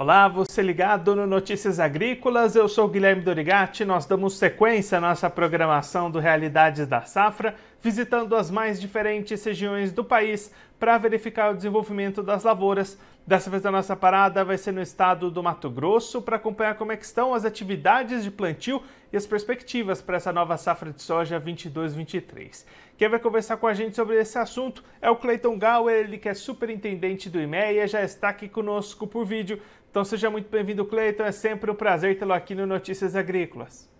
Olá, você ligado no Notícias Agrícolas, eu sou Guilherme Dorigati. Nós damos sequência à nossa programação do Realidades da Safra, visitando as mais diferentes regiões do país para verificar o desenvolvimento das lavouras. Dessa vez a nossa parada vai ser no estado do Mato Grosso para acompanhar como é estão as atividades de plantio e as perspectivas para essa nova safra de soja 22-23. Quem vai conversar com a gente sobre esse assunto é o Cleiton Gauer, ele que é superintendente do IMEA, já está aqui conosco por vídeo. Então seja muito bem-vindo, Cleiton. É sempre um prazer tê-lo aqui no Notícias Agrícolas.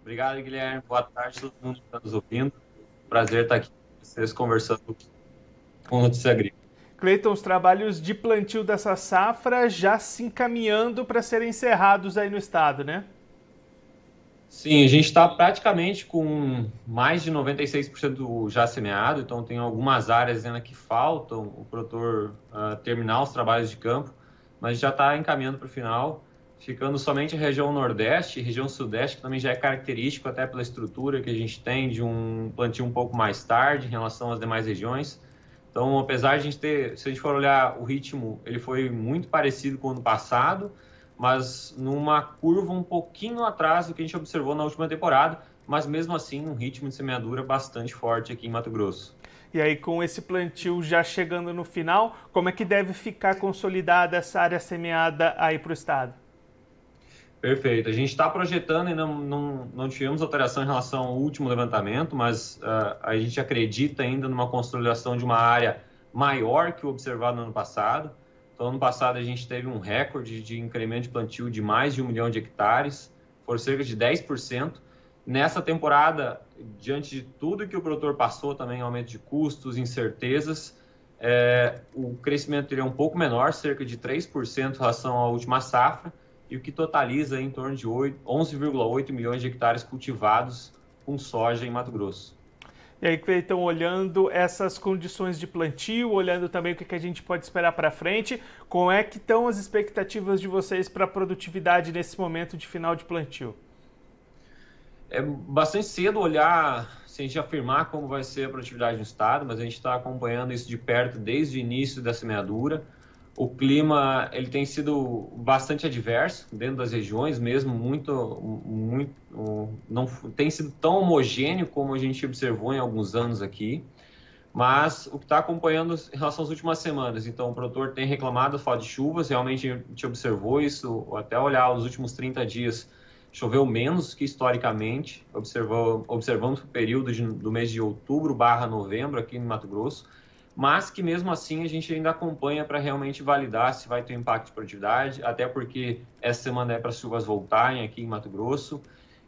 Obrigado, Guilherme. Boa tarde a todo mundo que está nos ouvindo. Prazer estar aqui com vocês conversando com Notícias Agrícolas. Cleiton, os trabalhos de plantio dessa safra já se encaminhando para serem encerrados aí no estado, né? Sim, a gente está praticamente com mais de 96% já semeado, então tem algumas áreas ainda que faltam o produtor uh, terminar os trabalhos de campo mas já está encaminhando para o final, ficando somente a região Nordeste e região Sudeste, que também já é característico até pela estrutura que a gente tem de um plantio um pouco mais tarde em relação às demais regiões. Então, apesar de a gente ter, se a gente for olhar o ritmo, ele foi muito parecido com o ano passado, mas numa curva um pouquinho atrás do que a gente observou na última temporada, mas mesmo assim um ritmo de semeadura bastante forte aqui em Mato Grosso. E aí, com esse plantio já chegando no final, como é que deve ficar consolidada essa área semeada aí para o estado? Perfeito. A gente está projetando e não, não, não tivemos alteração em relação ao último levantamento, mas uh, a gente acredita ainda numa consolidação de uma área maior que o observado no ano passado. Então, ano passado a gente teve um recorde de incremento de plantio de mais de um milhão de hectares, por cerca de 10%. Nessa temporada, diante de tudo que o produtor passou, também aumento de custos, incertezas, é, o crescimento teria um pouco menor, cerca de 3% em relação à última safra, e o que totaliza em torno de 11,8 milhões de hectares cultivados com soja em Mato Grosso. E aí, Cleiton, olhando essas condições de plantio, olhando também o que a gente pode esperar para frente, como é que estão as expectativas de vocês para a produtividade nesse momento de final de plantio? é bastante cedo olhar, sem a gente afirmar como vai ser a produtividade no estado, mas a gente está acompanhando isso de perto desde o início da semeadura. O clima ele tem sido bastante adverso dentro das regiões, mesmo muito, muito não tem sido tão homogêneo como a gente observou em alguns anos aqui. Mas o que está acompanhando em relação às últimas semanas, então o produtor tem reclamado falta de chuvas, realmente a gente observou isso, até olhar os últimos 30 dias, choveu menos que historicamente, observou, observamos o período de, do mês de outubro barra novembro aqui no Mato Grosso, mas que mesmo assim a gente ainda acompanha para realmente validar se vai ter impacto de produtividade, até porque essa semana é para as chuvas voltarem aqui em Mato Grosso,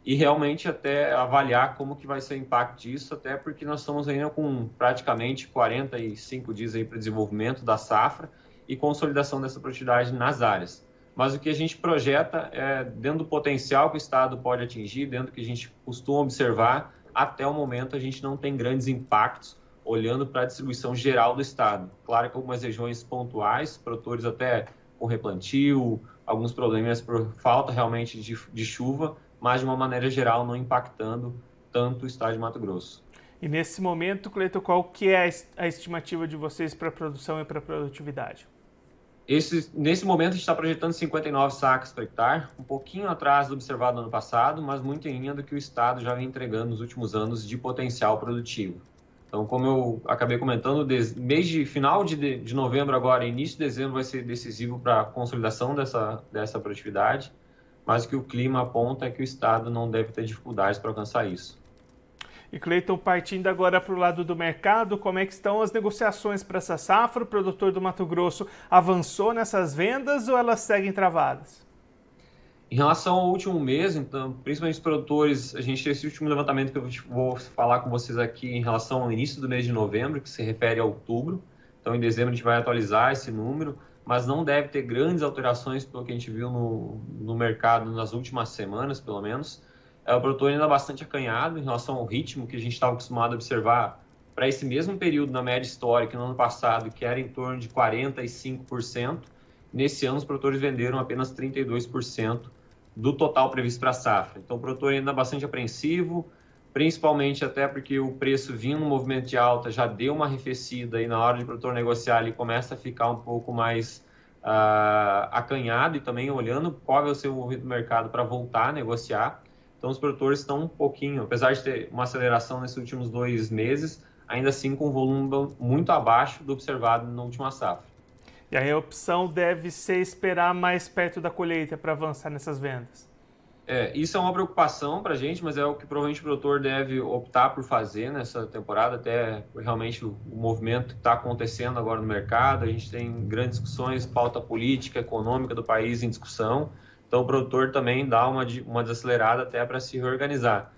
e realmente até avaliar como que vai ser o impacto disso, até porque nós estamos ainda com praticamente 45 dias aí para desenvolvimento da safra e consolidação dessa produtividade nas áreas. Mas o que a gente projeta é dentro do potencial que o Estado pode atingir, dentro do que a gente costuma observar, até o momento a gente não tem grandes impactos olhando para a distribuição geral do Estado. Claro que algumas regiões pontuais, produtores até com replantio, alguns problemas por falta realmente de, de chuva, mas de uma maneira geral não impactando tanto o Estado de Mato Grosso. E nesse momento, Cleiton, qual que é a estimativa de vocês para produção e para produtividade? Esse, nesse momento, a gente está projetando 59 sacas por hectare, um pouquinho atrás do observado no ano passado, mas muito em linha do que o Estado já vem entregando nos últimos anos de potencial produtivo. Então, como eu acabei comentando, mês de final de, de novembro agora, início de dezembro vai ser decisivo para a consolidação dessa, dessa produtividade, mas o que o clima aponta é que o Estado não deve ter dificuldades para alcançar isso. E Cleiton, partindo agora para o lado do mercado, como é que estão as negociações para essa safra? O produtor do Mato Grosso avançou nessas vendas ou elas seguem travadas? Em relação ao último mês, então, principalmente os produtores, a gente esse último levantamento que eu vou falar com vocês aqui em relação ao início do mês de novembro, que se refere a outubro. Então, em dezembro a gente vai atualizar esse número, mas não deve ter grandes alterações pelo que a gente viu no, no mercado nas últimas semanas, pelo menos é, o produtor ainda bastante acanhado em relação ao ritmo que a gente estava acostumado a observar para esse mesmo período na média histórica no ano passado, que era em torno de 45%. Nesse ano, os produtores venderam apenas 32% do total previsto para a safra. Então, o produtor ainda bastante apreensivo, principalmente até porque o preço vindo no movimento de alta já deu uma arrefecida e na hora de o produtor negociar ele começa a ficar um pouco mais uh, acanhado e também olhando qual vai ser o movimento do mercado para voltar a negociar. Então, os produtores estão um pouquinho, apesar de ter uma aceleração nesses últimos dois meses, ainda assim com um volume muito abaixo do observado na última safra. E aí a opção deve ser esperar mais perto da colheita para avançar nessas vendas. É, isso é uma preocupação para a gente, mas é o que provavelmente o produtor deve optar por fazer nessa temporada, até realmente o, o movimento que está acontecendo agora no mercado. A gente tem grandes discussões, pauta política, econômica do país em discussão. Então, o produtor também dá uma, uma desacelerada até para se reorganizar.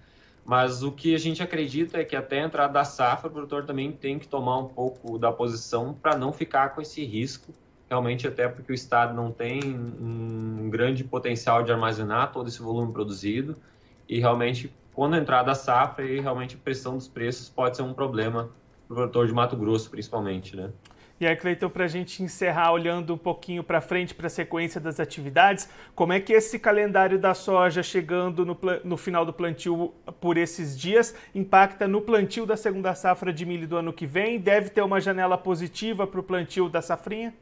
Mas o que a gente acredita é que até a entrada da safra, o produtor também tem que tomar um pouco da posição para não ficar com esse risco realmente até porque o Estado não tem um grande potencial de armazenar todo esse volume produzido e realmente quando entrar da safra e realmente a pressão dos preços pode ser um problema para o produtor de Mato Grosso principalmente, né? E aí, Cleiton, para a gente encerrar olhando um pouquinho para frente, para a sequência das atividades, como é que esse calendário da soja chegando no, no, final do plantio por esses dias impacta no plantio da segunda safra de milho do ano que vem? Deve ter uma janela positiva para o plantio da safrinha?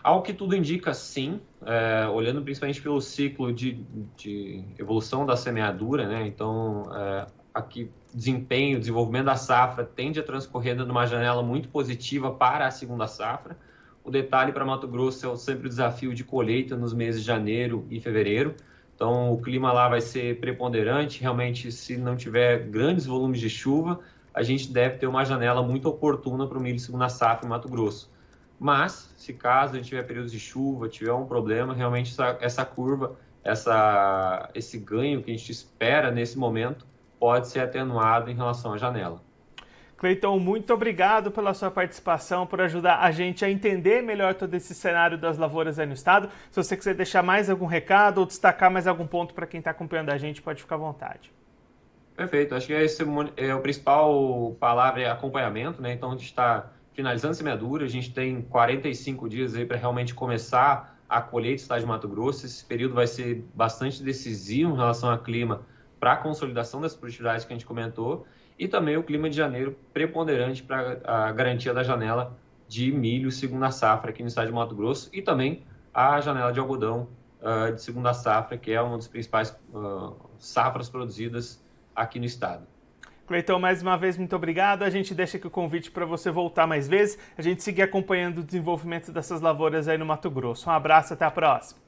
Ao que tudo indica, sim, é, olhando principalmente pelo ciclo de, de, evolução da semeadura, né? Então, é, aqui desempenho, desenvolvimento da safra tende a transcorrer numa janela muito positiva para a segunda safra. O detalhe para Mato Grosso é sempre o desafio de colheita nos meses de janeiro e fevereiro. Então, o clima lá vai ser preponderante. Realmente, se não tiver grandes volumes de chuva, a gente deve ter uma janela muito oportuna para o milho segunda safra em Mato Grosso. Mas, se caso a gente tiver períodos de chuva, tiver um problema, realmente essa, essa curva, essa, esse ganho que a gente espera nesse momento, pode ser atenuado em relação à janela. Cleiton, muito obrigado pela sua participação, por ajudar a gente a entender melhor todo esse cenário das lavouras aí no estado. Se você quiser deixar mais algum recado ou destacar mais algum ponto para quem está acompanhando a gente, pode ficar à vontade. Perfeito, acho que esse é o principal palavra é acompanhamento, né? Então a gente está finalizando a semeadura, a gente tem 45 dias aí para realmente começar a colheita do estado de Mato Grosso. Esse período vai ser bastante decisivo em relação ao clima para a consolidação das produtividades que a gente comentou e também o clima de janeiro preponderante para a garantia da janela de milho segunda safra aqui no estado de Mato Grosso e também a janela de algodão uh, de segunda safra, que é uma das principais uh, safras produzidas aqui no estado. Cleitão, mais uma vez, muito obrigado. A gente deixa aqui o convite para você voltar mais vezes, a gente seguir acompanhando o desenvolvimento dessas lavouras aí no Mato Grosso. Um abraço, até a próxima.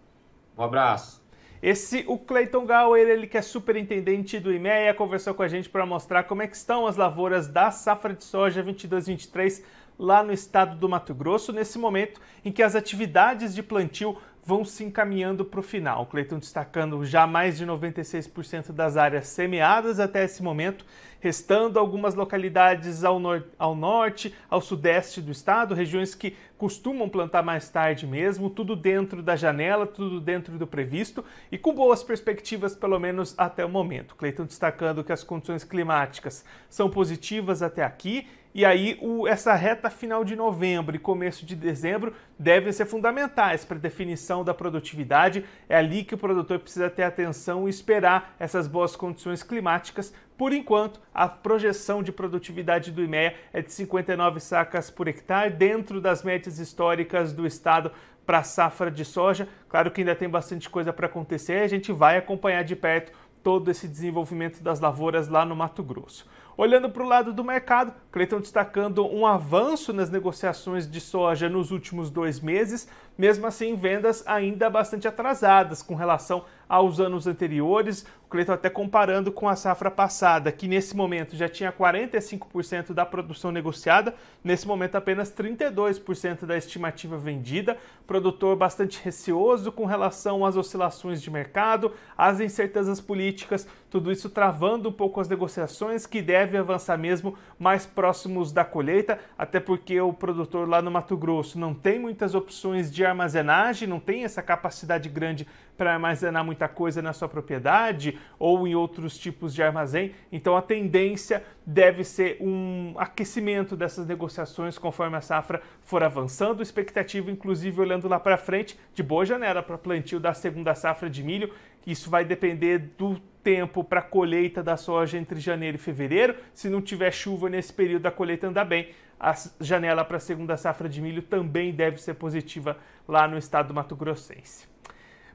Um abraço. Esse, o Cleiton Gauer, ele que é superintendente do IMEA, conversou com a gente para mostrar como é que estão as lavouras da safra de soja 22-23 lá no estado do Mato Grosso, nesse momento em que as atividades de plantio vão se encaminhando para o final. Cleiton destacando já mais de 96% das áreas semeadas até esse momento, restando algumas localidades ao, nor ao norte, ao sudeste do estado, regiões que costumam plantar mais tarde mesmo, tudo dentro da janela, tudo dentro do previsto e com boas perspectivas, pelo menos até o momento. Cleiton destacando que as condições climáticas são positivas até aqui e aí, o, essa reta final de novembro e começo de dezembro devem ser fundamentais para a definição da produtividade. É ali que o produtor precisa ter atenção e esperar essas boas condições climáticas. Por enquanto, a projeção de produtividade do IMEA é de 59 sacas por hectare, dentro das médias históricas do estado para a safra de soja. Claro que ainda tem bastante coisa para acontecer, a gente vai acompanhar de perto todo esse desenvolvimento das lavouras lá no Mato Grosso. Olhando para o lado do mercado, Cleiton destacando um avanço nas negociações de soja nos últimos dois meses, mesmo assim vendas ainda bastante atrasadas com relação aos anos anteriores. O Cleiton até comparando com a safra passada, que nesse momento já tinha 45% da produção negociada, nesse momento apenas 32% da estimativa vendida. Produtor bastante receoso com relação às oscilações de mercado, às incertezas políticas, tudo isso travando um pouco as negociações que devem avançar mesmo mais próximos da colheita, até porque o produtor lá no Mato Grosso não tem muitas opções de armazenagem, não tem essa capacidade grande para armazenar muita coisa na sua propriedade ou em outros tipos de armazém. Então a tendência deve ser um aquecimento dessas negociações conforme a safra for avançando. Expectativa, inclusive, olhando lá para frente, de boa janela para plantio da segunda safra de milho, Isso vai depender do tempo para colheita da soja entre janeiro e fevereiro. Se não tiver chuva nesse período, a colheita anda bem. A janela para a segunda safra de milho também deve ser positiva lá no estado do Mato Grossense.